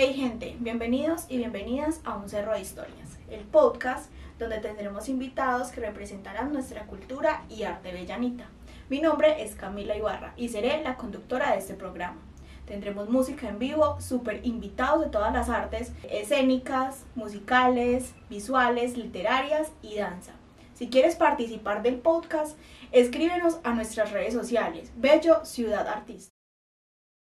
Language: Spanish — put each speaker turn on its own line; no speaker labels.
Hey gente, bienvenidos y bienvenidas a Un Cerro de Historias, el podcast donde tendremos invitados que representarán nuestra cultura y arte bellanita. Mi nombre es Camila Ibarra y seré la conductora de este programa. Tendremos música en vivo, super invitados de todas las artes, escénicas, musicales, visuales, literarias y danza. Si quieres participar del podcast, escríbenos a nuestras redes sociales, Bello Ciudad Artista.